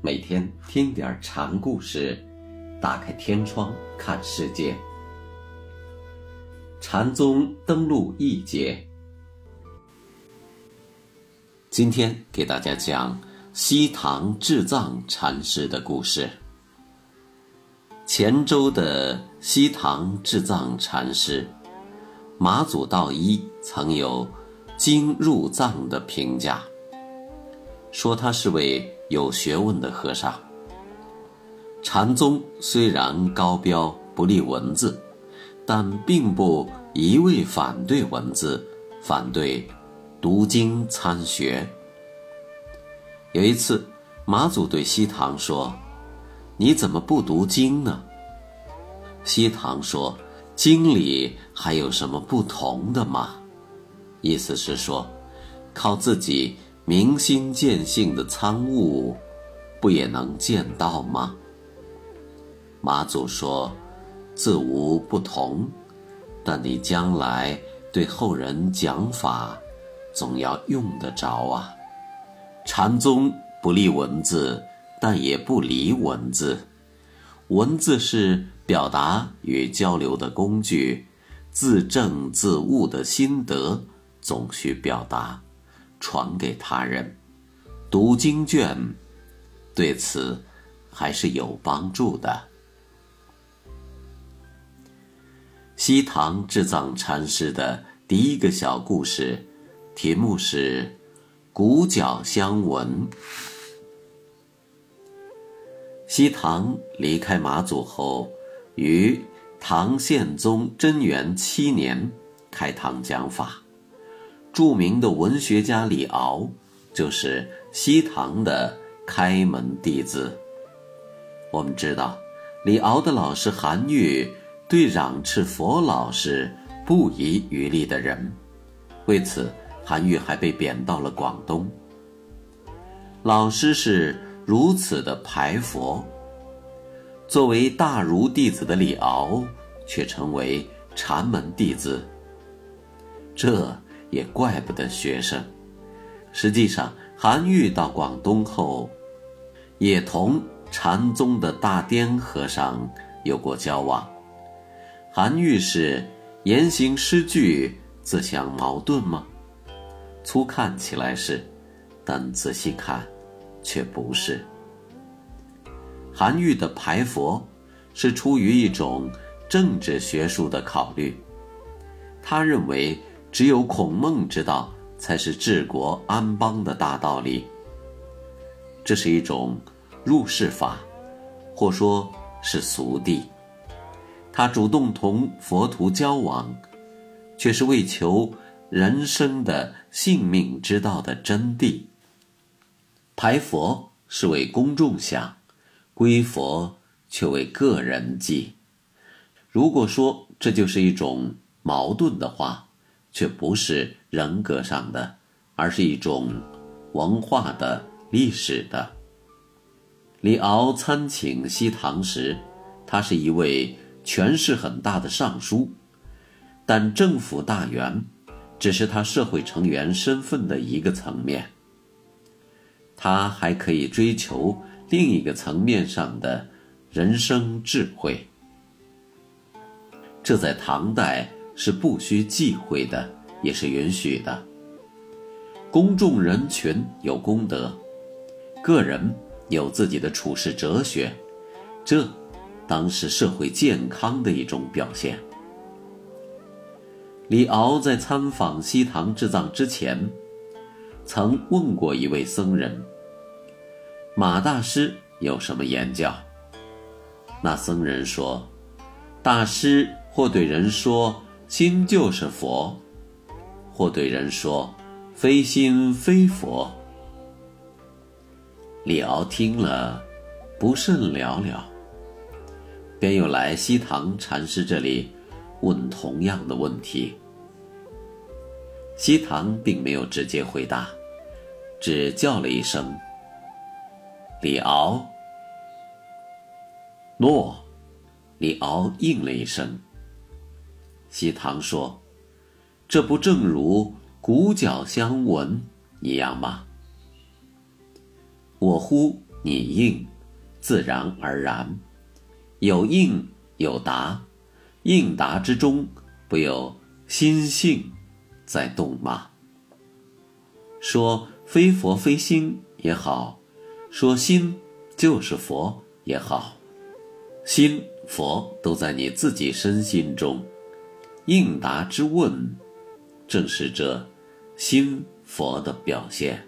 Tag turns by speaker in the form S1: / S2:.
S1: 每天听点禅故事，打开天窗看世界。禅宗登陆一节，今天给大家讲西唐智藏禅师的故事。黔州的西唐智藏禅师马祖道一曾有“经入藏”的评价，说他是位。有学问的和尚。禅宗虽然高标不立文字，但并不一味反对文字，反对读经参学。有一次，马祖对西堂说：“你怎么不读经呢？”西堂说：“经里还有什么不同的吗？”意思是说，靠自己。明心见性的参悟，不也能见到吗？马祖说：“自无不同，但你将来对后人讲法，总要用得着啊。禅宗不立文字，但也不离文字。文字是表达与交流的工具，自证自悟的心得，总需表达。”传给他人，读经卷，对此还是有帮助的。西唐智藏禅师的第一个小故事，题目是《鼓角相闻》。西唐离开马祖后，于唐宪宗贞元七年开堂讲法。著名的文学家李敖，就是西唐的开门弟子。我们知道，李敖的老师韩愈对攘斥佛老是不遗余力的人，为此韩愈还被贬到了广东。老师是如此的排佛，作为大儒弟子的李敖却成为禅门弟子，这。也怪不得学生。实际上，韩愈到广东后，也同禅宗的大颠和尚有过交往。韩愈是言行失据、自相矛盾吗？粗看起来是，但仔细看，却不是。韩愈的排佛，是出于一种政治学术的考虑，他认为。只有孔孟之道才是治国安邦的大道理。这是一种入世法，或说是俗谛。他主动同佛徒交往，却是为求人生的性命之道的真谛。排佛是为公众想，归佛却为个人计。如果说这就是一种矛盾的话，却不是人格上的，而是一种文化的、历史的。李敖参请西唐时，他是一位权势很大的尚书，但政府大员只是他社会成员身份的一个层面。他还可以追求另一个层面上的人生智慧，这在唐代。是不需忌讳的，也是允许的。公众人群有功德，个人有自己的处世哲学，这当是社会健康的一种表现。李敖在参访西塘智藏之前，曾问过一位僧人：“马大师有什么言教？”那僧人说：“大师或对人说。”心就是佛，或对人说：“非心非佛。”李敖听了，不甚了了，便又来西塘禅师这里，问同样的问题。西塘并没有直接回答，只叫了一声：“李敖。”诺，李敖应了一声。西堂说：“这不正如鼓角相闻一样吗？我呼你应，自然而然，有应有答，应答之中不有心性在动吗？说非佛非心也好，说心就是佛也好，心佛都在你自己身心中。应答之问，正是这心佛的表现。